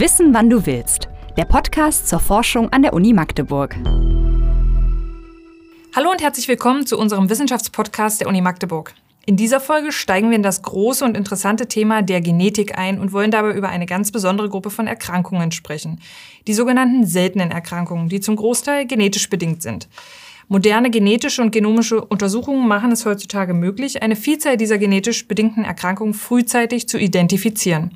Wissen, wann du willst. Der Podcast zur Forschung an der Uni Magdeburg. Hallo und herzlich willkommen zu unserem Wissenschaftspodcast der Uni Magdeburg. In dieser Folge steigen wir in das große und interessante Thema der Genetik ein und wollen dabei über eine ganz besondere Gruppe von Erkrankungen sprechen. Die sogenannten seltenen Erkrankungen, die zum Großteil genetisch bedingt sind. Moderne genetische und genomische Untersuchungen machen es heutzutage möglich, eine Vielzahl dieser genetisch bedingten Erkrankungen frühzeitig zu identifizieren.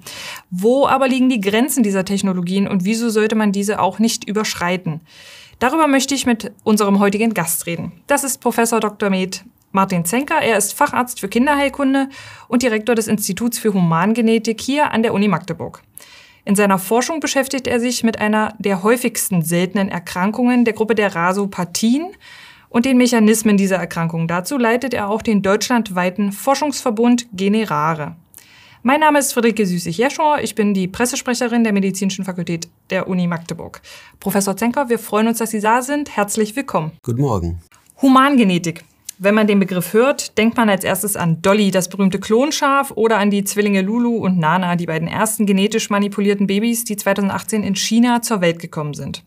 Wo aber liegen die Grenzen dieser Technologien und wieso sollte man diese auch nicht überschreiten? Darüber möchte ich mit unserem heutigen Gast reden. Das ist Professor Dr. Med Martin Zenker. Er ist Facharzt für Kinderheilkunde und Direktor des Instituts für Humangenetik hier an der Uni Magdeburg. In seiner Forschung beschäftigt er sich mit einer der häufigsten seltenen Erkrankungen der Gruppe der Rasopathien, und den Mechanismen dieser Erkrankung. Dazu leitet er auch den deutschlandweiten Forschungsverbund Generare. Mein Name ist Friederike Süßig-Jeschor. Ich bin die Pressesprecherin der Medizinischen Fakultät der Uni Magdeburg. Professor Zenker, wir freuen uns, dass Sie da sind. Herzlich willkommen. Guten Morgen. Humangenetik. Wenn man den Begriff hört, denkt man als erstes an Dolly, das berühmte Klonschaf, oder an die Zwillinge Lulu und Nana, die beiden ersten genetisch manipulierten Babys, die 2018 in China zur Welt gekommen sind.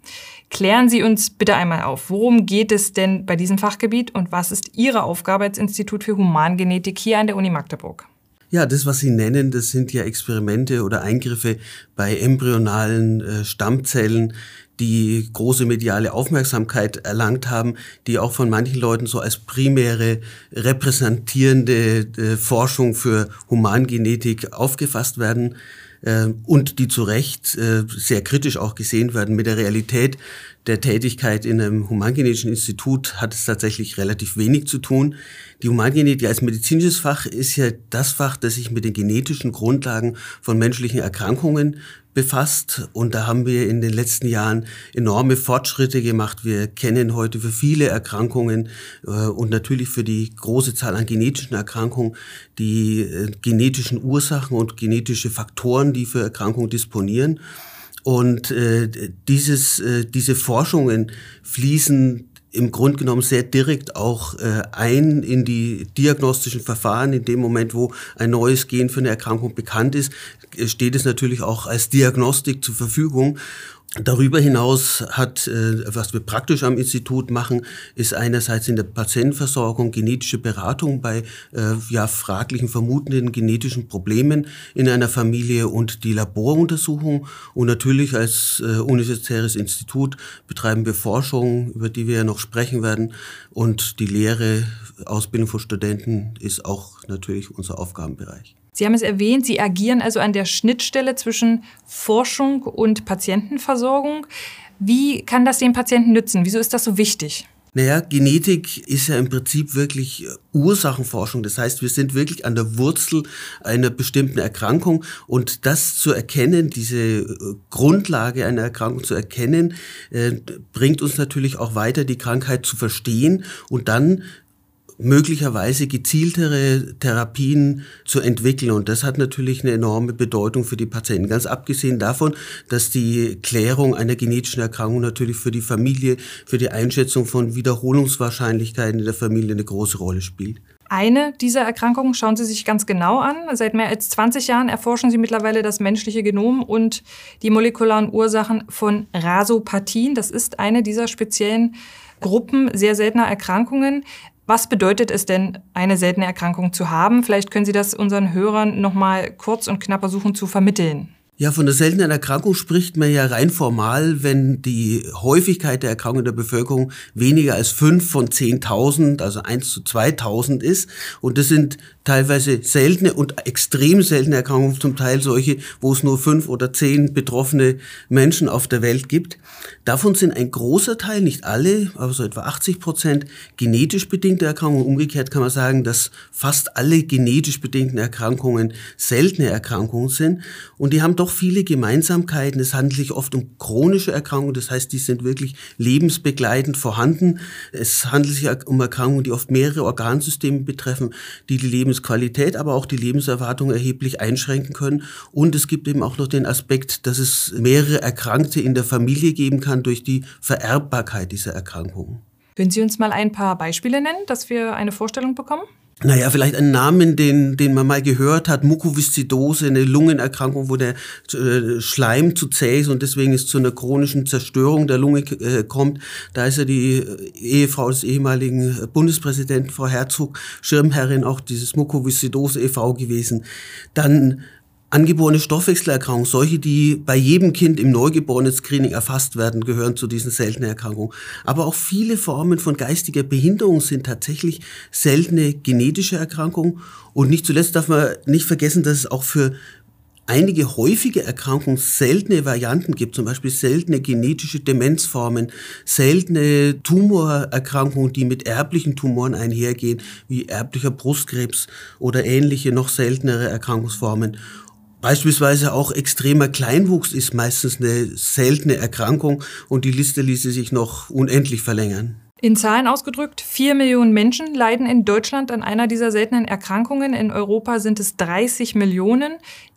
Klären Sie uns bitte einmal auf, worum geht es denn bei diesem Fachgebiet und was ist Ihre Aufgabe als Institut für Humangenetik hier an der Uni Magdeburg? Ja, das, was Sie nennen, das sind ja Experimente oder Eingriffe bei embryonalen äh, Stammzellen, die große mediale Aufmerksamkeit erlangt haben, die auch von manchen Leuten so als primäre repräsentierende äh, Forschung für Humangenetik aufgefasst werden äh, und die zu Recht äh, sehr kritisch auch gesehen werden. Mit der Realität der Tätigkeit in einem humangenetischen Institut hat es tatsächlich relativ wenig zu tun. Die Humangenetik als medizinisches Fach ist ja das Fach, das sich mit den genetischen Grundlagen von menschlichen Erkrankungen befasst. Und da haben wir in den letzten Jahren enorme Fortschritte gemacht. Wir kennen heute für viele Erkrankungen äh, und natürlich für die große Zahl an genetischen Erkrankungen die äh, genetischen Ursachen und genetische Faktoren, die für Erkrankungen disponieren. Und äh, dieses, äh, diese Forschungen fließen im Grunde genommen sehr direkt auch äh, ein in die diagnostischen Verfahren. In dem Moment, wo ein neues Gen für eine Erkrankung bekannt ist, steht es natürlich auch als Diagnostik zur Verfügung. Darüber hinaus hat, äh, was wir praktisch am Institut machen, ist einerseits in der Patientenversorgung genetische Beratung bei äh, ja, fraglichen, vermutenden genetischen Problemen in einer Familie und die Laboruntersuchung. Und natürlich als äh, universitäres Institut betreiben wir Forschung, über die wir ja noch sprechen werden. Und die Lehre, Ausbildung von Studenten ist auch natürlich unser Aufgabenbereich. Sie haben es erwähnt, Sie agieren also an der Schnittstelle zwischen Forschung und Patientenversorgung. Wie kann das den Patienten nützen? Wieso ist das so wichtig? Naja, Genetik ist ja im Prinzip wirklich Ursachenforschung. Das heißt, wir sind wirklich an der Wurzel einer bestimmten Erkrankung und das zu erkennen, diese äh, Grundlage einer Erkrankung zu erkennen, äh, bringt uns natürlich auch weiter, die Krankheit zu verstehen und dann möglicherweise gezieltere Therapien zu entwickeln. Und das hat natürlich eine enorme Bedeutung für die Patienten. Ganz abgesehen davon, dass die Klärung einer genetischen Erkrankung natürlich für die Familie, für die Einschätzung von Wiederholungswahrscheinlichkeiten in der Familie eine große Rolle spielt. Eine dieser Erkrankungen schauen Sie sich ganz genau an. Seit mehr als 20 Jahren erforschen Sie mittlerweile das menschliche Genom und die molekularen Ursachen von Rasopathien. Das ist eine dieser speziellen Gruppen sehr seltener Erkrankungen. Was bedeutet es denn, eine seltene Erkrankung zu haben? Vielleicht können Sie das unseren Hörern noch mal kurz und knapp versuchen zu vermitteln. Ja, von der seltenen Erkrankung spricht man ja rein formal, wenn die Häufigkeit der Erkrankung in der Bevölkerung weniger als fünf von 10.000, also eins zu 2.000 ist. Und das sind teilweise seltene und extrem seltene Erkrankungen, zum Teil solche, wo es nur fünf oder zehn betroffene Menschen auf der Welt gibt. Davon sind ein großer Teil, nicht alle, aber so etwa 80 Prozent, genetisch bedingte Erkrankungen. Umgekehrt kann man sagen, dass fast alle genetisch bedingten Erkrankungen seltene Erkrankungen sind. Und die haben doch viele Gemeinsamkeiten. Es handelt sich oft um chronische Erkrankungen, das heißt, die sind wirklich lebensbegleitend vorhanden. Es handelt sich um Erkrankungen, die oft mehrere Organsysteme betreffen, die die Lebens Lebensqualität, aber auch die Lebenserwartung erheblich einschränken können. Und es gibt eben auch noch den Aspekt, dass es mehrere Erkrankte in der Familie geben kann durch die Vererbbarkeit dieser Erkrankungen. Können Sie uns mal ein paar Beispiele nennen, dass wir eine Vorstellung bekommen? Naja, vielleicht ein Namen, den, den man mal gehört hat, Mukoviszidose, eine Lungenerkrankung, wo der äh, Schleim zu zäh ist und deswegen es zu einer chronischen Zerstörung der Lunge äh, kommt. Da ist ja die äh, Ehefrau des ehemaligen Bundespräsidenten, Frau Herzog, Schirmherrin auch dieses Mukoviszidose e.V. gewesen. Dann Angeborene Stoffwechselerkrankungen, solche, die bei jedem Kind im Neugeborenen-Screening erfasst werden, gehören zu diesen seltenen Erkrankungen. Aber auch viele Formen von geistiger Behinderung sind tatsächlich seltene genetische Erkrankungen. Und nicht zuletzt darf man nicht vergessen, dass es auch für einige häufige Erkrankungen seltene Varianten gibt, zum Beispiel seltene genetische Demenzformen, seltene Tumorerkrankungen, die mit erblichen Tumoren einhergehen, wie erblicher Brustkrebs oder ähnliche noch seltenere Erkrankungsformen. Beispielsweise auch extremer Kleinwuchs ist meistens eine seltene Erkrankung und die Liste ließe sich noch unendlich verlängern. In Zahlen ausgedrückt, vier Millionen Menschen leiden in Deutschland an einer dieser seltenen Erkrankungen. In Europa sind es 30 Millionen.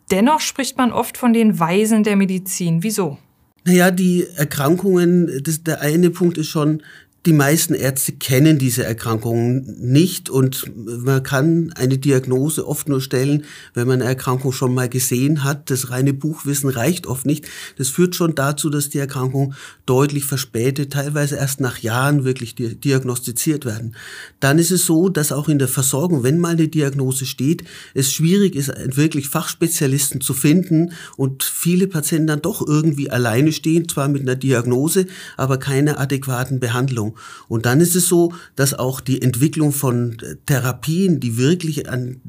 Dennoch spricht man oft von den Weisen der Medizin. Wieso? Naja, die Erkrankungen, das, der eine Punkt ist schon, die meisten Ärzte kennen diese Erkrankungen nicht und man kann eine Diagnose oft nur stellen, wenn man eine Erkrankung schon mal gesehen hat. Das reine Buchwissen reicht oft nicht. Das führt schon dazu, dass die Erkrankungen deutlich verspätet, teilweise erst nach Jahren wirklich diagnostiziert werden. Dann ist es so, dass auch in der Versorgung, wenn mal eine Diagnose steht, es schwierig ist, wirklich Fachspezialisten zu finden und viele Patienten dann doch irgendwie alleine stehen, zwar mit einer Diagnose, aber keiner adäquaten Behandlung. Und dann ist es so, dass auch die Entwicklung von Therapien, die wirklich an,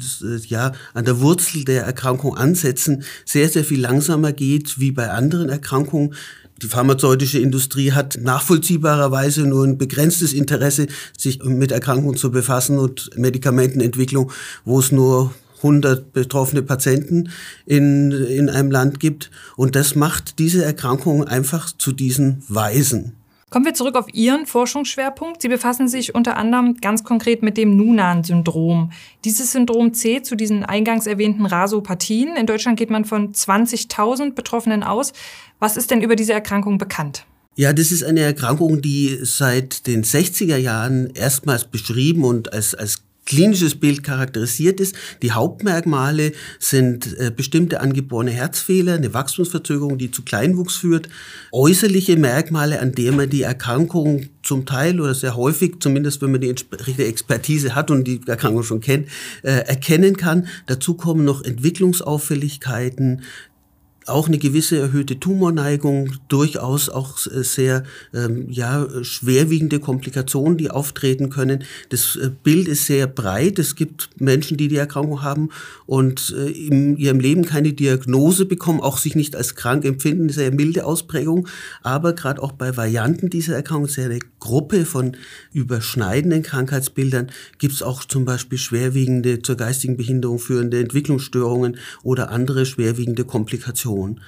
ja, an der Wurzel der Erkrankung ansetzen, sehr, sehr viel langsamer geht wie bei anderen Erkrankungen. Die pharmazeutische Industrie hat nachvollziehbarerweise nur ein begrenztes Interesse, sich mit Erkrankungen zu befassen und Medikamentenentwicklung, wo es nur 100 betroffene Patienten in, in einem Land gibt. Und das macht diese Erkrankung einfach zu diesen Weisen. Kommen wir zurück auf Ihren Forschungsschwerpunkt. Sie befassen sich unter anderem ganz konkret mit dem Nunan-Syndrom. Dieses Syndrom zählt zu diesen eingangs erwähnten Rasopathien. In Deutschland geht man von 20.000 Betroffenen aus. Was ist denn über diese Erkrankung bekannt? Ja, das ist eine Erkrankung, die seit den 60er Jahren erstmals beschrieben und als, als klinisches Bild charakterisiert ist. Die Hauptmerkmale sind äh, bestimmte angeborene Herzfehler, eine Wachstumsverzögerung, die zu Kleinwuchs führt, äußerliche Merkmale, an denen man die Erkrankung zum Teil oder sehr häufig, zumindest wenn man die entsprechende Expertise hat und die Erkrankung schon kennt, äh, erkennen kann. Dazu kommen noch Entwicklungsauffälligkeiten, auch eine gewisse erhöhte Tumorneigung, durchaus auch sehr ähm, ja, schwerwiegende Komplikationen, die auftreten können. Das äh, Bild ist sehr breit. Es gibt Menschen, die die Erkrankung haben und äh, in ihrem Leben keine Diagnose bekommen, auch sich nicht als krank empfinden, sehr milde Ausprägung. Aber gerade auch bei Varianten dieser Erkrankung, sehr eine Gruppe von überschneidenden Krankheitsbildern, gibt es auch zum Beispiel schwerwiegende zur geistigen Behinderung führende Entwicklungsstörungen oder andere schwerwiegende Komplikationen. Person.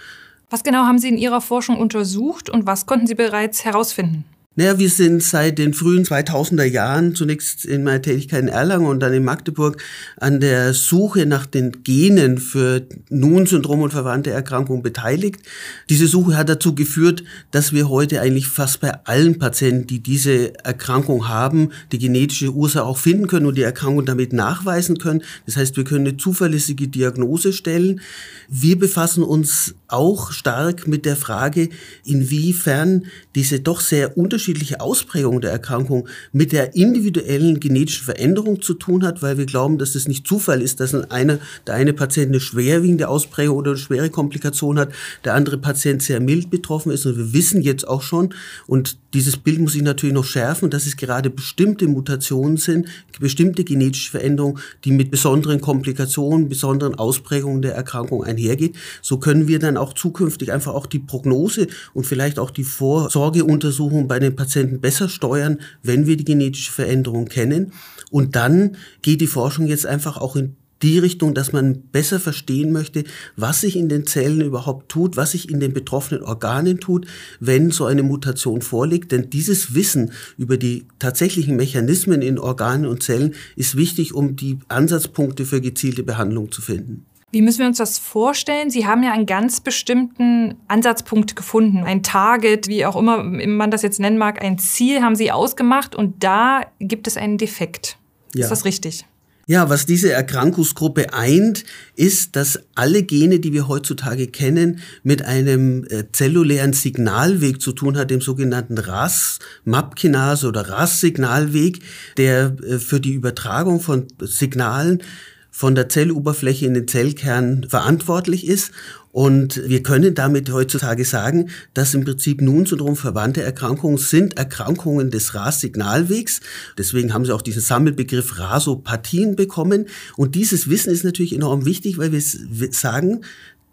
Was genau haben Sie in Ihrer Forschung untersucht und was konnten Sie bereits herausfinden? Naja, wir sind seit den frühen 2000er Jahren, zunächst in meiner Tätigkeit in Erlangen und dann in Magdeburg, an der Suche nach den Genen für Nun-Syndrom und verwandte Erkrankungen beteiligt. Diese Suche hat dazu geführt, dass wir heute eigentlich fast bei allen Patienten, die diese Erkrankung haben, die genetische Ursache auch finden können und die Erkrankung damit nachweisen können. Das heißt, wir können eine zuverlässige Diagnose stellen. Wir befassen uns auch stark mit der Frage, inwiefern diese doch sehr unterschiedlichen unterschiedliche Ausprägung der Erkrankung mit der individuellen genetischen Veränderung zu tun hat, weil wir glauben, dass es nicht Zufall ist, dass eine, der eine Patient eine schwerwiegende Ausprägung oder eine schwere Komplikation hat, der andere Patient sehr mild betroffen ist. Und wir wissen jetzt auch schon, und dieses Bild muss ich natürlich noch schärfen, dass es gerade bestimmte Mutationen sind, bestimmte genetische Veränderungen, die mit besonderen Komplikationen, besonderen Ausprägungen der Erkrankung einhergeht. So können wir dann auch zukünftig einfach auch die Prognose und vielleicht auch die Vorsorgeuntersuchung bei den den Patienten besser steuern, wenn wir die genetische Veränderung kennen. Und dann geht die Forschung jetzt einfach auch in die Richtung, dass man besser verstehen möchte, was sich in den Zellen überhaupt tut, was sich in den betroffenen Organen tut, wenn so eine Mutation vorliegt. Denn dieses Wissen über die tatsächlichen Mechanismen in Organen und Zellen ist wichtig, um die Ansatzpunkte für gezielte Behandlung zu finden. Wie müssen wir uns das vorstellen? Sie haben ja einen ganz bestimmten Ansatzpunkt gefunden, ein Target, wie auch immer man das jetzt nennen mag, ein Ziel haben Sie ausgemacht und da gibt es einen Defekt. Ja. Ist das richtig? Ja, was diese Erkrankungsgruppe eint, ist, dass alle Gene, die wir heutzutage kennen, mit einem äh, zellulären Signalweg zu tun hat, dem sogenannten RAS-MAP-Kinase oder RAS-Signalweg, der äh, für die Übertragung von Signalen von der Zelloberfläche in den Zellkern verantwortlich ist. Und wir können damit heutzutage sagen, dass im Prinzip Nun-Syndrom verwandte Erkrankungen sind Erkrankungen des RAS-Signalwegs. Deswegen haben sie auch diesen Sammelbegriff Rasopathien bekommen. Und dieses Wissen ist natürlich enorm wichtig, weil wir sagen,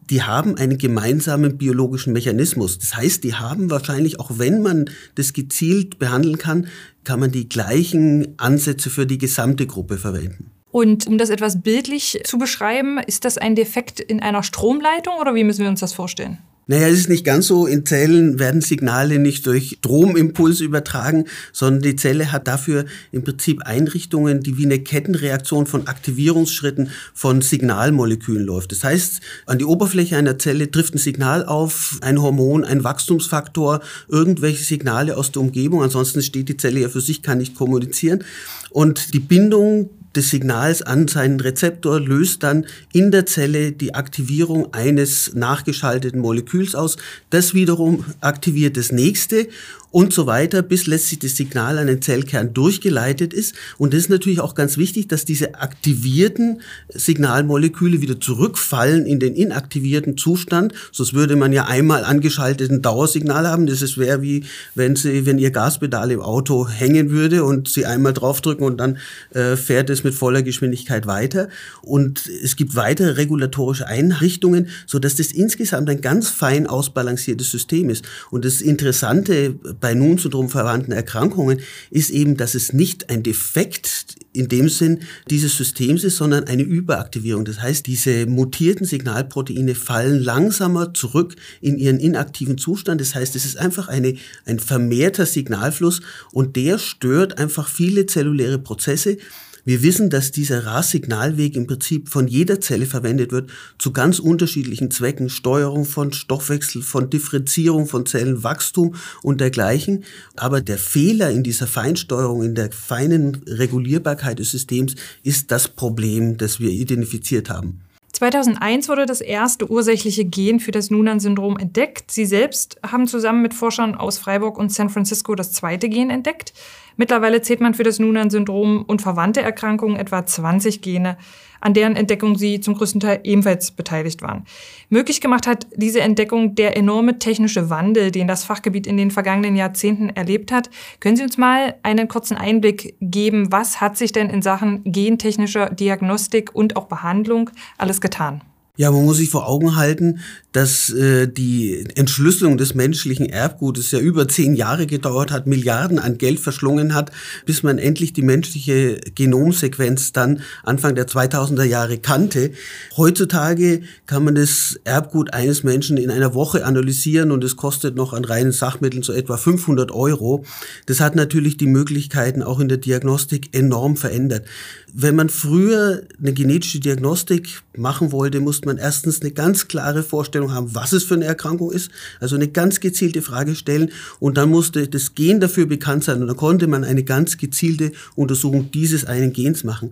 die haben einen gemeinsamen biologischen Mechanismus. Das heißt, die haben wahrscheinlich, auch wenn man das gezielt behandeln kann, kann man die gleichen Ansätze für die gesamte Gruppe verwenden. Und um das etwas bildlich zu beschreiben, ist das ein Defekt in einer Stromleitung oder wie müssen wir uns das vorstellen? Naja, es ist nicht ganz so. In Zellen werden Signale nicht durch Stromimpuls übertragen, sondern die Zelle hat dafür im Prinzip Einrichtungen, die wie eine Kettenreaktion von Aktivierungsschritten von Signalmolekülen läuft. Das heißt, an die Oberfläche einer Zelle trifft ein Signal auf, ein Hormon, ein Wachstumsfaktor, irgendwelche Signale aus der Umgebung. Ansonsten steht die Zelle ja für sich, kann nicht kommunizieren. Und die Bindung des Signals an seinen Rezeptor löst dann in der Zelle die Aktivierung eines nachgeschalteten Moleküls aus. Das wiederum aktiviert das nächste und so weiter, bis letztlich das Signal an den Zellkern durchgeleitet ist. Und das ist natürlich auch ganz wichtig, dass diese aktivierten Signalmoleküle wieder zurückfallen in den inaktivierten Zustand. Sonst würde man ja einmal angeschalteten Dauersignal haben. Das wäre wie wenn Sie, wenn Ihr Gaspedal im Auto hängen würde und Sie einmal draufdrücken und dann äh, fährt es mit voller Geschwindigkeit weiter. Und es gibt weitere regulatorische Einrichtungen, so dass das insgesamt ein ganz fein ausbalanciertes System ist. Und das Interessante bei Nun-Syndrom verwandten Erkrankungen ist eben, dass es nicht ein Defekt in dem Sinn dieses Systems ist, sondern eine Überaktivierung. Das heißt, diese mutierten Signalproteine fallen langsamer zurück in ihren inaktiven Zustand. Das heißt, es ist einfach eine, ein vermehrter Signalfluss und der stört einfach viele zelluläre Prozesse, wir wissen, dass dieser RAS-Signalweg im Prinzip von jeder Zelle verwendet wird zu ganz unterschiedlichen Zwecken. Steuerung von Stoffwechsel, von Differenzierung von Zellenwachstum und dergleichen. Aber der Fehler in dieser Feinsteuerung, in der feinen Regulierbarkeit des Systems ist das Problem, das wir identifiziert haben. 2001 wurde das erste ursächliche Gen für das Noonan-Syndrom entdeckt. Sie selbst haben zusammen mit Forschern aus Freiburg und San Francisco das zweite Gen entdeckt. Mittlerweile zählt man für das Noonan-Syndrom und verwandte Erkrankungen etwa 20 Gene, an deren Entdeckung sie zum größten Teil ebenfalls beteiligt waren. Möglich gemacht hat diese Entdeckung der enorme technische Wandel, den das Fachgebiet in den vergangenen Jahrzehnten erlebt hat. Können Sie uns mal einen kurzen Einblick geben, was hat sich denn in Sachen gentechnischer Diagnostik und auch Behandlung alles getan? Ja, man muss sich vor Augen halten, dass äh, die Entschlüsselung des menschlichen Erbgutes ja über zehn Jahre gedauert hat, Milliarden an Geld verschlungen hat, bis man endlich die menschliche Genomsequenz dann Anfang der 2000er Jahre kannte. Heutzutage kann man das Erbgut eines Menschen in einer Woche analysieren und es kostet noch an reinen Sachmitteln so etwa 500 Euro. Das hat natürlich die Möglichkeiten auch in der Diagnostik enorm verändert. Wenn man früher eine genetische Diagnostik machen wollte, musste man erstens eine ganz klare Vorstellung haben, was es für eine Erkrankung ist, also eine ganz gezielte Frage stellen und dann musste das Gen dafür bekannt sein und dann konnte man eine ganz gezielte Untersuchung dieses einen Gens machen.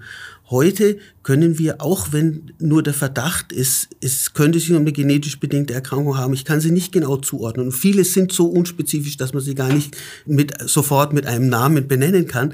Heute können wir, auch wenn nur der Verdacht ist, es könnte sich um eine genetisch bedingte Erkrankung haben, ich kann sie nicht genau zuordnen. Und viele sind so unspezifisch, dass man sie gar nicht mit, sofort mit einem Namen benennen kann.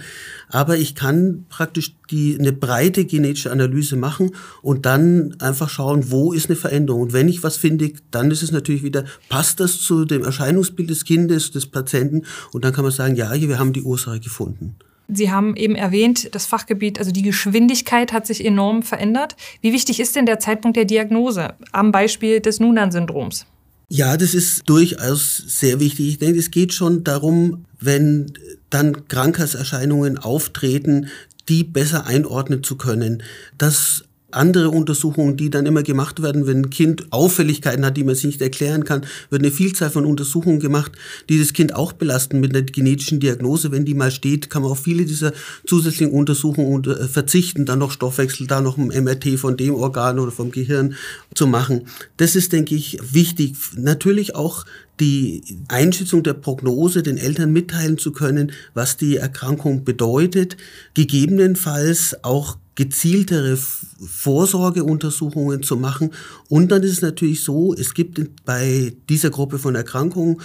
Aber ich kann praktisch die, eine breite genetische Analyse machen und dann einfach schauen, wo ist eine Veränderung. Und wenn ich was finde, dann ist es natürlich wieder, passt das zu dem Erscheinungsbild des Kindes, des Patienten? Und dann kann man sagen, ja, hier, wir haben die Ursache gefunden. Sie haben eben erwähnt, das Fachgebiet, also die Geschwindigkeit hat sich enorm verändert. Wie wichtig ist denn der Zeitpunkt der Diagnose am Beispiel des Noonan-Syndroms? Ja, das ist durchaus sehr wichtig. Ich denke, es geht schon darum, wenn dann Krankheitserscheinungen auftreten, die besser einordnen zu können. Das andere Untersuchungen, die dann immer gemacht werden, wenn ein Kind Auffälligkeiten hat, die man sich nicht erklären kann, wird eine Vielzahl von Untersuchungen gemacht, die das Kind auch belasten mit einer genetischen Diagnose. Wenn die mal steht, kann man auf viele dieser zusätzlichen Untersuchungen äh, verzichten, dann noch Stoffwechsel, da noch ein MRT von dem Organ oder vom Gehirn zu machen. Das ist, denke ich, wichtig. Natürlich auch die Einschätzung der Prognose den Eltern mitteilen zu können, was die Erkrankung bedeutet, gegebenenfalls auch gezieltere Vorsorgeuntersuchungen zu machen. Und dann ist es natürlich so, es gibt bei dieser Gruppe von Erkrankungen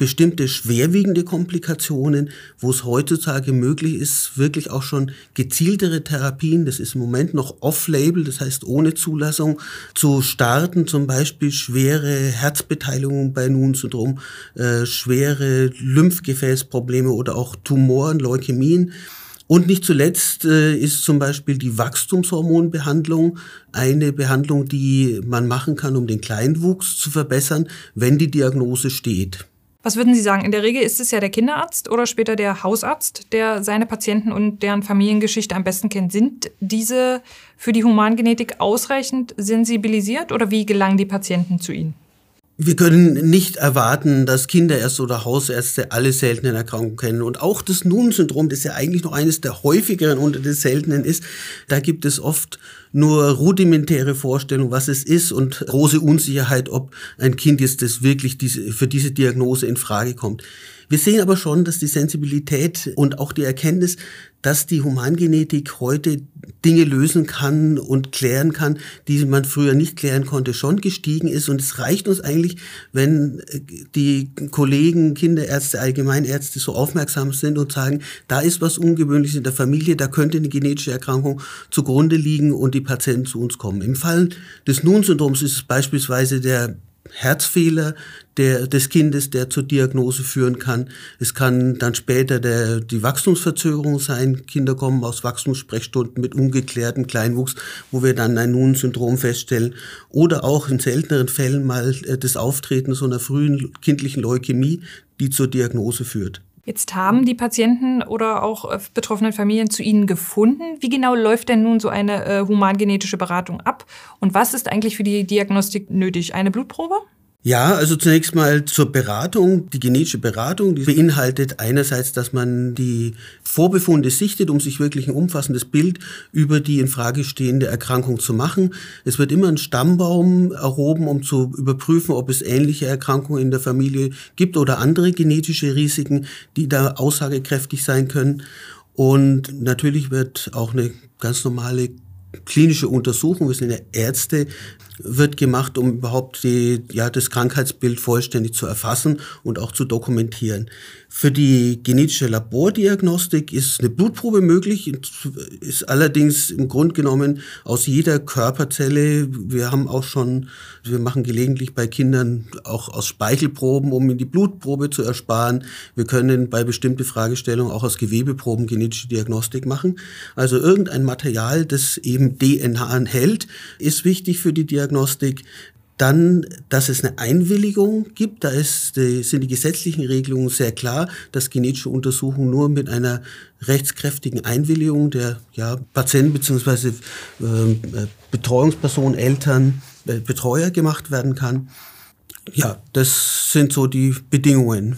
bestimmte schwerwiegende Komplikationen, wo es heutzutage möglich ist, wirklich auch schon gezieltere Therapien, das ist im Moment noch off-label, das heißt ohne Zulassung, zu starten, zum Beispiel schwere Herzbeteiligung bei Nun-Syndrom, äh, schwere Lymphgefäßprobleme oder auch Tumoren, Leukämien. Und nicht zuletzt äh, ist zum Beispiel die Wachstumshormonbehandlung eine Behandlung, die man machen kann, um den Kleinwuchs zu verbessern, wenn die Diagnose steht. Was würden Sie sagen? In der Regel ist es ja der Kinderarzt oder später der Hausarzt, der seine Patienten und deren Familiengeschichte am besten kennt. Sind diese für die Humangenetik ausreichend sensibilisiert oder wie gelangen die Patienten zu Ihnen? Wir können nicht erwarten, dass Kinderärzte oder Hausärzte alle seltenen Erkrankungen kennen. Und auch das Nun-Syndrom, das ja eigentlich noch eines der häufigeren unter den seltenen ist, da gibt es oft nur rudimentäre Vorstellungen, was es ist und große Unsicherheit, ob ein Kind jetzt das wirklich diese, für diese Diagnose in Frage kommt. Wir sehen aber schon, dass die Sensibilität und auch die Erkenntnis, dass die Humangenetik heute Dinge lösen kann und klären kann, die man früher nicht klären konnte, schon gestiegen ist. Und es reicht uns eigentlich, wenn die Kollegen, Kinderärzte, Allgemeinärzte so aufmerksam sind und sagen, da ist was Ungewöhnliches in der Familie, da könnte eine genetische Erkrankung zugrunde liegen und die Patienten zu uns kommen. Im Fall des Nun-Syndroms ist es beispielsweise der Herzfehler der, des Kindes, der zur Diagnose führen kann. Es kann dann später der, die Wachstumsverzögerung sein. Kinder kommen aus Wachstumssprechstunden mit ungeklärtem Kleinwuchs, wo wir dann ein Nun-Syndrom feststellen. Oder auch in selteneren Fällen mal äh, das Auftreten so einer frühen kindlichen Leukämie, die zur Diagnose führt. Jetzt haben die Patienten oder auch äh, betroffenen Familien zu Ihnen gefunden. Wie genau läuft denn nun so eine äh, humangenetische Beratung ab? Und was ist eigentlich für die Diagnostik nötig? Eine Blutprobe? Ja, also zunächst mal zur Beratung. Die genetische Beratung, die beinhaltet einerseits, dass man die Vorbefunde sichtet, um sich wirklich ein umfassendes Bild über die in Frage stehende Erkrankung zu machen. Es wird immer ein Stammbaum erhoben, um zu überprüfen, ob es ähnliche Erkrankungen in der Familie gibt oder andere genetische Risiken, die da aussagekräftig sein können. Und natürlich wird auch eine ganz normale klinische Untersuchung, wir sind ja Ärzte, wird gemacht, um überhaupt die, ja, das Krankheitsbild vollständig zu erfassen und auch zu dokumentieren. Für die genetische Labordiagnostik ist eine Blutprobe möglich, ist allerdings im Grunde genommen aus jeder Körperzelle. Wir haben auch schon, wir machen gelegentlich bei Kindern auch aus Speichelproben, um die Blutprobe zu ersparen. Wir können bei bestimmten Fragestellungen auch aus Gewebeproben genetische Diagnostik machen. Also irgendein Material, das eben DNA enthält, ist wichtig für die Diagnostik. Dann, dass es eine Einwilligung gibt, da ist, sind die gesetzlichen Regelungen sehr klar, dass genetische Untersuchungen nur mit einer rechtskräftigen Einwilligung der ja, Patienten bzw. Ähm, äh, Betreuungsperson, Eltern, äh, Betreuer gemacht werden kann. Ja, das sind so die Bedingungen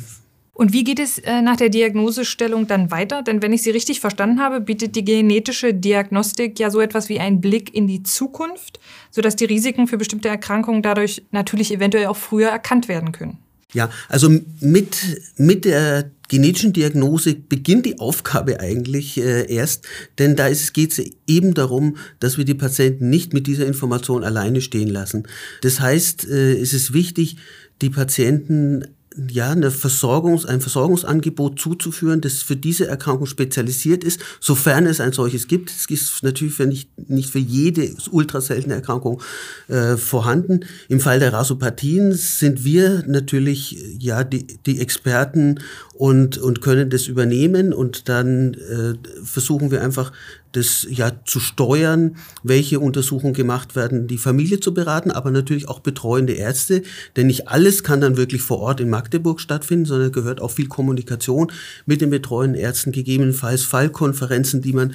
und wie geht es äh, nach der Diagnosestellung dann weiter? Denn wenn ich Sie richtig verstanden habe, bietet die genetische Diagnostik ja so etwas wie einen Blick in die Zukunft, sodass die Risiken für bestimmte Erkrankungen dadurch natürlich eventuell auch früher erkannt werden können. Ja, also mit, mit der genetischen Diagnose beginnt die Aufgabe eigentlich äh, erst, denn da geht es eben darum, dass wir die Patienten nicht mit dieser Information alleine stehen lassen. Das heißt, äh, es ist wichtig, die Patienten ja, eine Versorgungs-, ein Versorgungsangebot zuzuführen, das für diese Erkrankung spezialisiert ist, sofern es ein solches gibt. Es ist natürlich für nicht, nicht für jede ultraseltene Erkrankung äh, vorhanden. Im Fall der Rasopathien sind wir natürlich ja die, die Experten und, und können das übernehmen und dann äh, versuchen wir einfach das ja zu steuern, welche Untersuchungen gemacht werden, die Familie zu beraten, aber natürlich auch betreuende Ärzte, denn nicht alles kann dann wirklich vor Ort in Magdeburg stattfinden, sondern gehört auch viel Kommunikation mit den betreuenden Ärzten, gegebenenfalls Fallkonferenzen, die man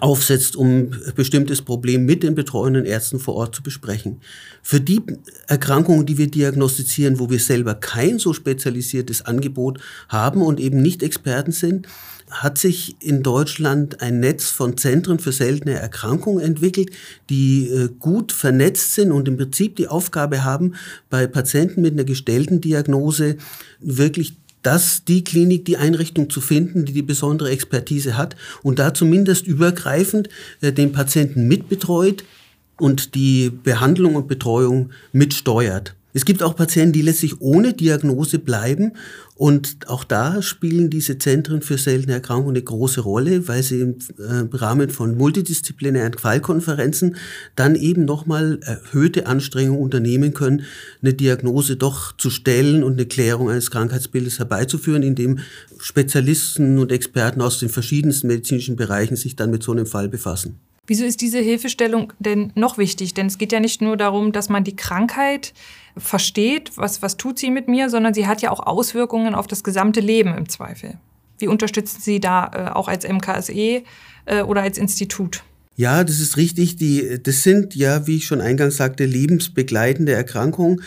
aufsetzt, um bestimmtes Problem mit den betreuenden Ärzten vor Ort zu besprechen. Für die Erkrankungen, die wir diagnostizieren, wo wir selber kein so spezialisiertes Angebot haben und eben nicht Experten sind, hat sich in Deutschland ein Netz von Zentren für seltene Erkrankungen entwickelt, die äh, gut vernetzt sind und im Prinzip die Aufgabe haben, bei Patienten mit einer gestellten Diagnose wirklich das die Klinik, die Einrichtung zu finden, die die besondere Expertise hat und da zumindest übergreifend äh, den Patienten mitbetreut und die Behandlung und Betreuung mitsteuert. Es gibt auch Patienten, die letztlich ohne Diagnose bleiben und auch da spielen diese Zentren für seltene Erkrankungen eine große Rolle, weil sie im äh, Rahmen von multidisziplinären Fallkonferenzen dann eben nochmal erhöhte Anstrengungen unternehmen können, eine Diagnose doch zu stellen und eine Klärung eines Krankheitsbildes herbeizuführen, indem Spezialisten und Experten aus den verschiedensten medizinischen Bereichen sich dann mit so einem Fall befassen. Wieso ist diese Hilfestellung denn noch wichtig? Denn es geht ja nicht nur darum, dass man die Krankheit versteht, was, was tut sie mit mir, sondern sie hat ja auch Auswirkungen auf das gesamte Leben im Zweifel. Wie unterstützen Sie da äh, auch als MKSE äh, oder als Institut? Ja, das ist richtig. Die, das sind ja, wie ich schon eingangs sagte, lebensbegleitende Erkrankungen.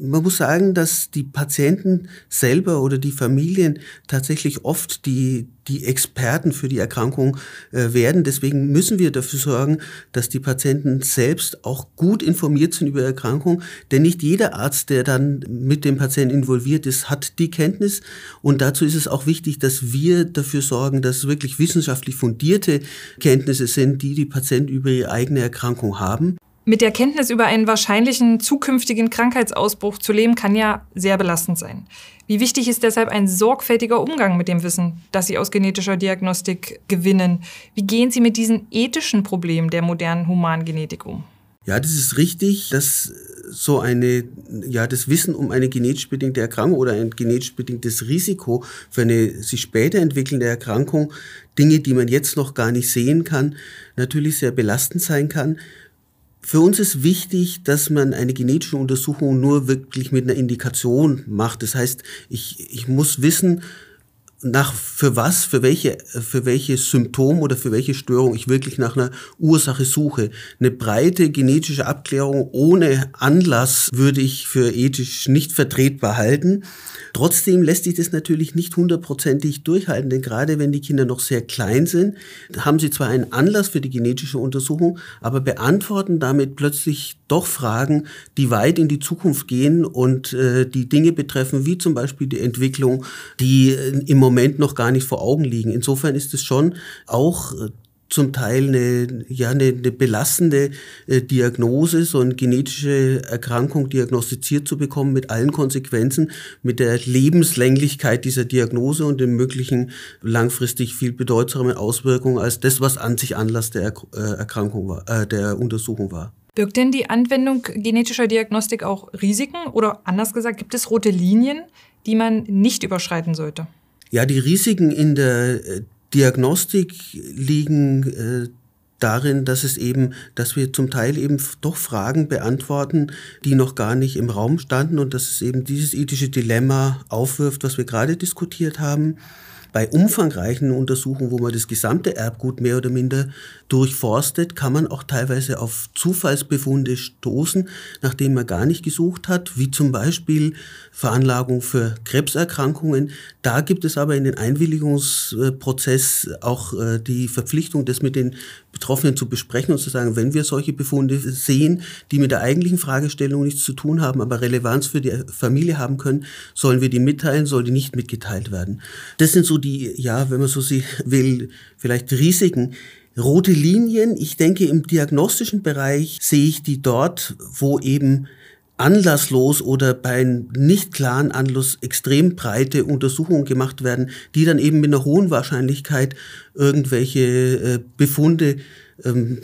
Man muss sagen, dass die Patienten selber oder die Familien tatsächlich oft die, die Experten für die Erkrankung äh, werden. Deswegen müssen wir dafür sorgen, dass die Patienten selbst auch gut informiert sind über Erkrankung. Denn nicht jeder Arzt, der dann mit dem Patienten involviert ist, hat die Kenntnis. Und dazu ist es auch wichtig, dass wir dafür sorgen, dass es wirklich wissenschaftlich fundierte Kenntnisse sind, die die Patienten über ihre eigene Erkrankung haben. Mit der Kenntnis über einen wahrscheinlichen zukünftigen Krankheitsausbruch zu leben, kann ja sehr belastend sein. Wie wichtig ist deshalb ein sorgfältiger Umgang mit dem Wissen, das Sie aus genetischer Diagnostik gewinnen? Wie gehen Sie mit diesen ethischen Problemen der modernen Humangenetik um? Ja, das ist richtig, dass so eine, ja, das Wissen um eine genetisch bedingte Erkrankung oder ein genetisch bedingtes Risiko für eine sich später entwickelnde Erkrankung, Dinge, die man jetzt noch gar nicht sehen kann, natürlich sehr belastend sein kann. Für uns ist wichtig, dass man eine genetische Untersuchung nur wirklich mit einer Indikation macht. Das heißt, ich, ich muss wissen, nach für was, für welche, für welche Symptom oder für welche Störung ich wirklich nach einer Ursache suche. Eine breite genetische Abklärung ohne Anlass würde ich für ethisch nicht vertretbar halten. Trotzdem lässt sich das natürlich nicht hundertprozentig durchhalten, denn gerade wenn die Kinder noch sehr klein sind, haben sie zwar einen Anlass für die genetische Untersuchung, aber beantworten damit plötzlich doch Fragen, die weit in die Zukunft gehen und äh, die Dinge betreffen, wie zum Beispiel die Entwicklung, die äh, im Moment noch gar nicht vor Augen liegen. Insofern ist es schon auch äh, zum Teil eine, ja, eine, eine belastende äh, Diagnose, so eine genetische Erkrankung diagnostiziert zu bekommen mit allen Konsequenzen, mit der Lebenslänglichkeit dieser Diagnose und den möglichen langfristig viel bedeutsamen Auswirkungen als das, was an sich Anlass der äh, Erkrankung war, äh, der Untersuchung war. Birgt denn die Anwendung genetischer Diagnostik auch Risiken oder anders gesagt, gibt es rote Linien, die man nicht überschreiten sollte? Ja, die Risiken in der äh, Diagnostik liegen äh, darin, dass es eben, dass wir zum Teil eben doch Fragen beantworten, die noch gar nicht im Raum standen und dass es eben dieses ethische Dilemma aufwirft, was wir gerade diskutiert haben. Bei umfangreichen Untersuchungen, wo man das gesamte Erbgut mehr oder minder durchforstet, kann man auch teilweise auf Zufallsbefunde stoßen, nachdem man gar nicht gesucht hat, wie zum Beispiel Veranlagung für Krebserkrankungen. Da gibt es aber in den Einwilligungsprozess auch äh, die Verpflichtung, das mit den Betroffenen zu besprechen und zu sagen, wenn wir solche Befunde sehen, die mit der eigentlichen Fragestellung nichts zu tun haben, aber Relevanz für die Familie haben können, sollen wir die mitteilen, soll die nicht mitgeteilt werden. Das sind so die, ja, wenn man so will, vielleicht Risiken. Rote Linien, ich denke, im diagnostischen Bereich sehe ich die dort, wo eben anlasslos oder bei einem nicht klaren Anlass extrem breite Untersuchungen gemacht werden, die dann eben mit einer hohen Wahrscheinlichkeit irgendwelche äh, Befunde ähm,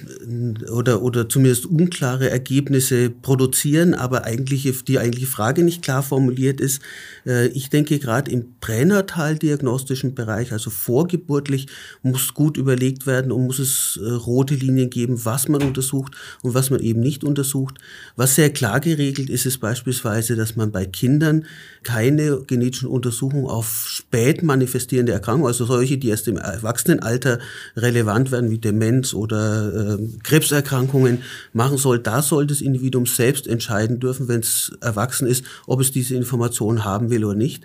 oder, oder zumindest unklare Ergebnisse produzieren, aber eigentlich die eigentliche Frage nicht klar formuliert ist. Äh, ich denke, gerade im pränatal-diagnostischen Bereich, also vorgeburtlich, muss gut überlegt werden und muss es äh, rote Linien geben, was man untersucht und was man eben nicht untersucht. Was sehr klar geregelt ist, ist beispielsweise, dass man bei Kindern keine genetischen Untersuchungen auf spät manifestierende Erkrankungen, also solche, die erst im Erwachsenenalter relevant werden, wie Demenz oder äh, Krebserkrankungen machen soll, da soll das Individuum selbst entscheiden dürfen, wenn es erwachsen ist, ob es diese Information haben will oder nicht.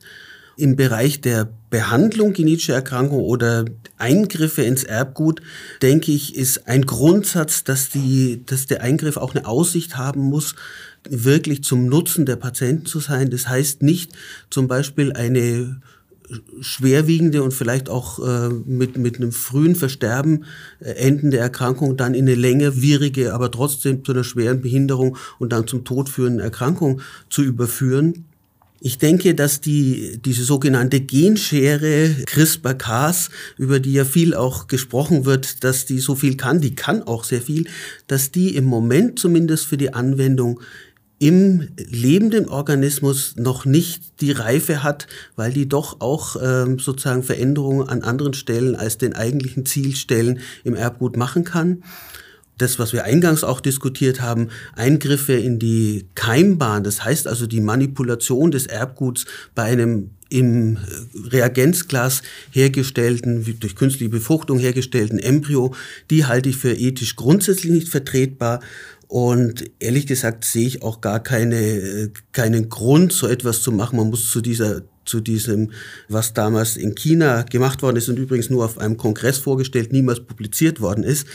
Im Bereich der Behandlung genetischer Erkrankungen oder Eingriffe ins Erbgut, denke ich, ist ein Grundsatz, dass, die, dass der Eingriff auch eine Aussicht haben muss, wirklich zum Nutzen der Patienten zu sein. Das heißt nicht zum Beispiel eine schwerwiegende und vielleicht auch äh, mit, mit einem frühen Versterben äh, endende Erkrankung dann in eine längerwierige, aber trotzdem zu einer schweren Behinderung und dann zum Tod führenden Erkrankung zu überführen. Ich denke, dass die, diese sogenannte Genschere CRISPR-Cas, über die ja viel auch gesprochen wird, dass die so viel kann, die kann auch sehr viel, dass die im Moment zumindest für die Anwendung im lebenden Organismus noch nicht die Reife hat, weil die doch auch ähm, sozusagen Veränderungen an anderen Stellen als den eigentlichen Zielstellen im Erbgut machen kann. Das, was wir eingangs auch diskutiert haben, Eingriffe in die Keimbahn, das heißt also die Manipulation des Erbguts bei einem im Reagenzglas hergestellten, durch künstliche Befruchtung hergestellten Embryo, die halte ich für ethisch grundsätzlich nicht vertretbar. Und ehrlich gesagt sehe ich auch gar keine, keinen Grund, so etwas zu machen. Man muss zu dieser zu diesem, was damals in China gemacht worden ist und übrigens nur auf einem Kongress vorgestellt, niemals publiziert worden ist,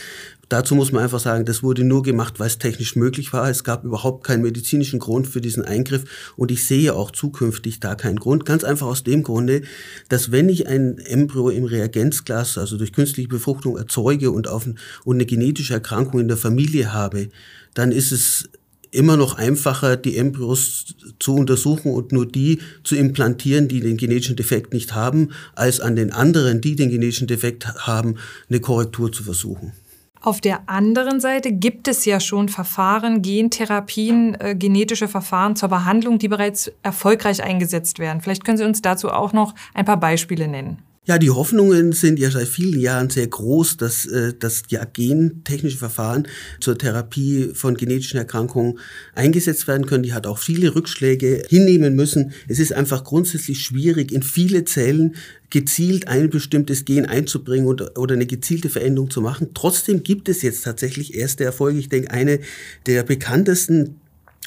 Dazu muss man einfach sagen, das wurde nur gemacht, weil es technisch möglich war. Es gab überhaupt keinen medizinischen Grund für diesen Eingriff und ich sehe auch zukünftig da keinen Grund. Ganz einfach aus dem Grunde, dass wenn ich ein Embryo im Reagenzglas, also durch künstliche Befruchtung erzeuge und, auf, und eine genetische Erkrankung in der Familie habe, dann ist es immer noch einfacher, die Embryos zu untersuchen und nur die zu implantieren, die den genetischen Defekt nicht haben, als an den anderen, die den genetischen Defekt haben, eine Korrektur zu versuchen. Auf der anderen Seite gibt es ja schon Verfahren, Gentherapien, äh, genetische Verfahren zur Behandlung, die bereits erfolgreich eingesetzt werden. Vielleicht können Sie uns dazu auch noch ein paar Beispiele nennen. Ja, die Hoffnungen sind ja seit vielen Jahren sehr groß, dass, äh, dass ja gentechnische Verfahren zur Therapie von genetischen Erkrankungen eingesetzt werden können. Die hat auch viele Rückschläge hinnehmen müssen. Es ist einfach grundsätzlich schwierig, in viele Zellen gezielt ein bestimmtes Gen einzubringen oder, oder eine gezielte Veränderung zu machen. Trotzdem gibt es jetzt tatsächlich erste Erfolge. Ich denke, eine der bekanntesten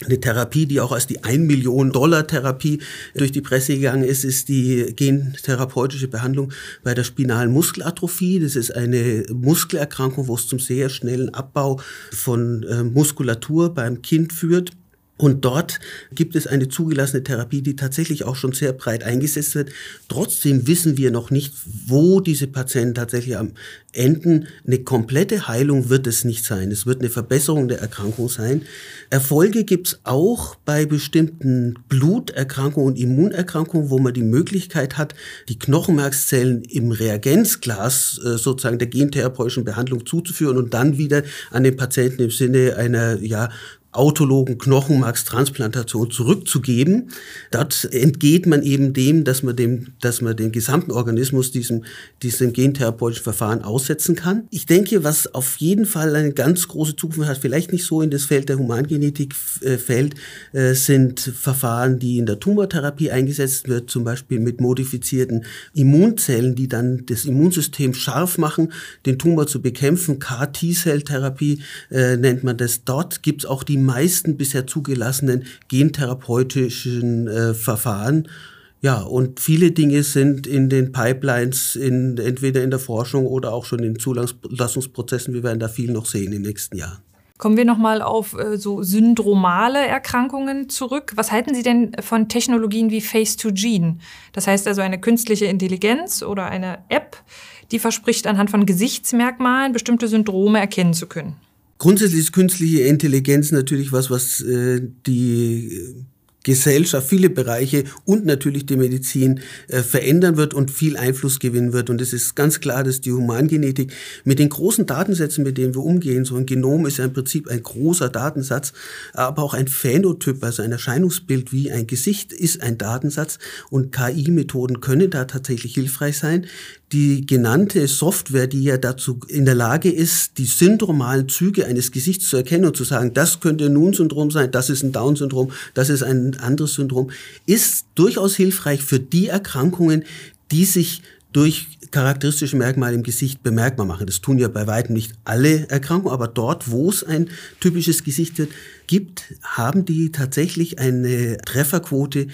eine Therapie, die auch als die 1 Million Dollar Therapie durch die Presse gegangen ist, ist die gentherapeutische Behandlung bei der spinalen Muskelatrophie. Das ist eine Muskelerkrankung, wo es zum sehr schnellen Abbau von äh, Muskulatur beim Kind führt. Und dort gibt es eine zugelassene Therapie, die tatsächlich auch schon sehr breit eingesetzt wird. Trotzdem wissen wir noch nicht, wo diese Patienten tatsächlich am enden. Eine komplette Heilung wird es nicht sein. Es wird eine Verbesserung der Erkrankung sein. Erfolge gibt es auch bei bestimmten Bluterkrankungen und Immunerkrankungen, wo man die Möglichkeit hat, die Knochenmarkszellen im Reagenzglas äh, sozusagen der gentherapeutischen Behandlung zuzuführen und dann wieder an den Patienten im Sinne einer ja, autologen Knochenmarkstransplantation zurückzugeben. Dort entgeht man eben dem, dass man dem, dass man den gesamten Organismus diesem, diesem gentherapeutischen Verfahren aussetzen kann. Ich denke, was auf jeden Fall eine ganz große Zukunft hat, vielleicht nicht so in das Feld der Humangenetik äh, fällt, äh, sind Verfahren, die in der Tumortherapie eingesetzt wird, zum Beispiel mit modifizierten Immunzellen, die dann das Immunsystem scharf machen, den Tumor zu bekämpfen. CAR-T-Cell-Therapie äh, nennt man das. Dort gibt es auch die meisten bisher zugelassenen gentherapeutischen äh, Verfahren. Ja, und viele Dinge sind in den Pipelines, in, entweder in der Forschung oder auch schon in Zulassungsprozessen. Wir werden da viel noch sehen den nächsten Jahren. Kommen wir nochmal auf äh, so syndromale Erkrankungen zurück. Was halten Sie denn von Technologien wie Face-to-Gene? Das heißt also eine künstliche Intelligenz oder eine App, die verspricht, anhand von Gesichtsmerkmalen bestimmte Syndrome erkennen zu können. Grundsätzlich ist künstliche Intelligenz natürlich was, was äh, die Gesellschaft, viele Bereiche und natürlich die Medizin äh, verändern wird und viel Einfluss gewinnen wird. Und es ist ganz klar, dass die Humangenetik mit den großen Datensätzen, mit denen wir umgehen, so ein Genom ist ja im Prinzip ein großer Datensatz, aber auch ein Phänotyp, also ein Erscheinungsbild wie ein Gesicht ist ein Datensatz und KI-Methoden können da tatsächlich hilfreich sein die genannte Software, die ja dazu in der Lage ist, die syndromalen Züge eines Gesichts zu erkennen und zu sagen, das könnte ein Nun-Syndrom sein, das ist ein Down-Syndrom, das ist ein anderes Syndrom, ist durchaus hilfreich für die Erkrankungen, die sich durch charakteristische Merkmale im Gesicht bemerkbar machen. Das tun ja bei weitem nicht alle Erkrankungen, aber dort, wo es ein typisches Gesicht gibt, haben die tatsächlich eine Trefferquote,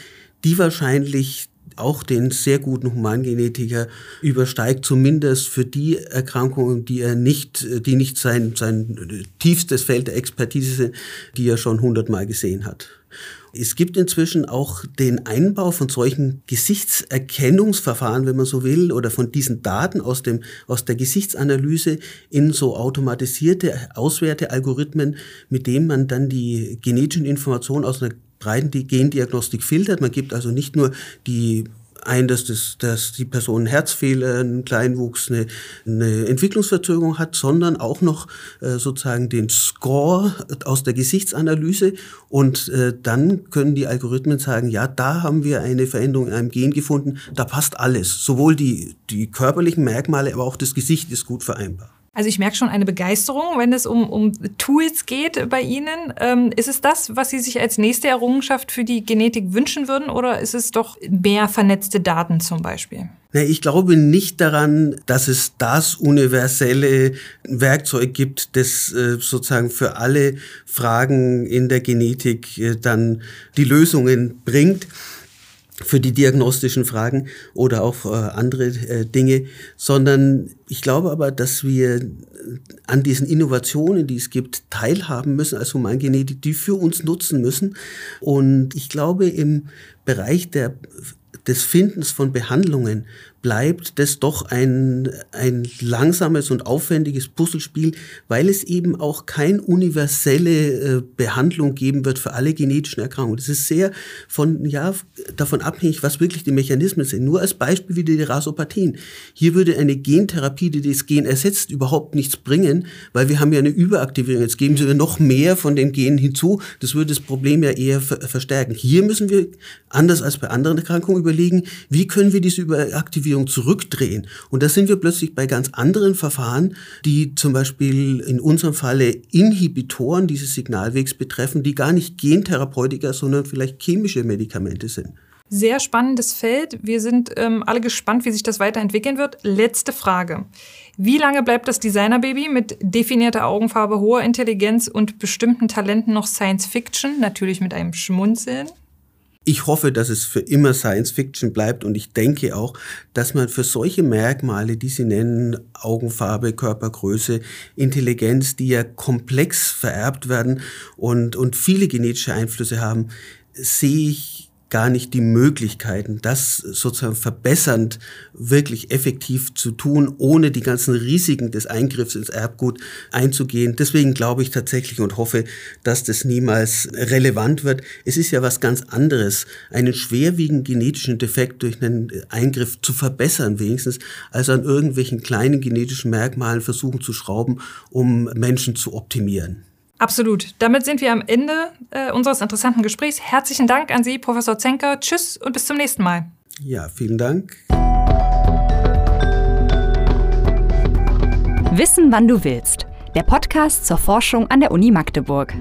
die wahrscheinlich auch den sehr guten Humangenetiker übersteigt, zumindest für die Erkrankungen, die er nicht, die nicht sein, sein tiefstes Feld der Expertise sind, die er schon hundertmal gesehen hat. Es gibt inzwischen auch den Einbau von solchen Gesichtserkennungsverfahren, wenn man so will, oder von diesen Daten aus, dem, aus der Gesichtsanalyse in so automatisierte Auswertealgorithmen, mit denen man dann die genetischen Informationen aus einer breiten Gendiagnostik filtert. Man gibt also nicht nur die ein, dass, das, dass die Person einen Herzfehler, einen Kleinwuchs, eine, eine Entwicklungsverzögerung hat, sondern auch noch äh, sozusagen den Score aus der Gesichtsanalyse. Und äh, dann können die Algorithmen sagen, ja, da haben wir eine Veränderung in einem Gen gefunden, da passt alles. Sowohl die, die körperlichen Merkmale, aber auch das Gesicht ist gut vereinbar. Also ich merke schon eine Begeisterung, wenn es um, um Tools geht bei Ihnen. Ähm, ist es das, was Sie sich als nächste Errungenschaft für die Genetik wünschen würden oder ist es doch mehr vernetzte Daten zum Beispiel? Ich glaube nicht daran, dass es das universelle Werkzeug gibt, das äh, sozusagen für alle Fragen in der Genetik äh, dann die Lösungen bringt für die diagnostischen Fragen oder auch äh, andere äh, Dinge, sondern ich glaube aber, dass wir an diesen Innovationen, die es gibt, teilhaben müssen als Humangenetik, die für uns nutzen müssen. Und ich glaube, im Bereich der des Findens von Behandlungen bleibt das doch ein, ein langsames und aufwendiges Puzzlespiel, weil es eben auch keine universelle äh, Behandlung geben wird für alle genetischen Erkrankungen. Das ist sehr von, ja, davon abhängig, was wirklich die Mechanismen sind. Nur als Beispiel wie die Rasopathien. Hier würde eine Gentherapie, die das Gen ersetzt, überhaupt nichts bringen, weil wir haben ja eine Überaktivierung. Jetzt geben sie noch mehr von den Genen hinzu. Das würde das Problem ja eher verstärken. Hier müssen wir, anders als bei anderen Erkrankungen, überlegen, wie können wir diese Überaktivierung Beziehung zurückdrehen. Und da sind wir plötzlich bei ganz anderen Verfahren, die zum Beispiel in unserem Falle Inhibitoren dieses Signalwegs betreffen, die gar nicht Gentherapeutika, sondern vielleicht chemische Medikamente sind. Sehr spannendes Feld. Wir sind ähm, alle gespannt, wie sich das weiterentwickeln wird. Letzte Frage. Wie lange bleibt das Designerbaby mit definierter Augenfarbe, hoher Intelligenz und bestimmten Talenten noch Science Fiction? Natürlich mit einem Schmunzeln. Ich hoffe, dass es für immer Science Fiction bleibt und ich denke auch, dass man für solche Merkmale, die Sie nennen, Augenfarbe, Körpergröße, Intelligenz, die ja komplex vererbt werden und, und viele genetische Einflüsse haben, sehe ich gar nicht die Möglichkeiten, das sozusagen verbessernd wirklich effektiv zu tun, ohne die ganzen Risiken des Eingriffs ins Erbgut einzugehen. Deswegen glaube ich tatsächlich und hoffe, dass das niemals relevant wird. Es ist ja was ganz anderes, einen schwerwiegenden genetischen Defekt durch einen Eingriff zu verbessern wenigstens, als an irgendwelchen kleinen genetischen Merkmalen versuchen zu schrauben, um Menschen zu optimieren. Absolut. Damit sind wir am Ende äh, unseres interessanten Gesprächs. Herzlichen Dank an Sie, Professor Zenker. Tschüss und bis zum nächsten Mal. Ja, vielen Dank. Wissen, wann du willst. Der Podcast zur Forschung an der Uni Magdeburg.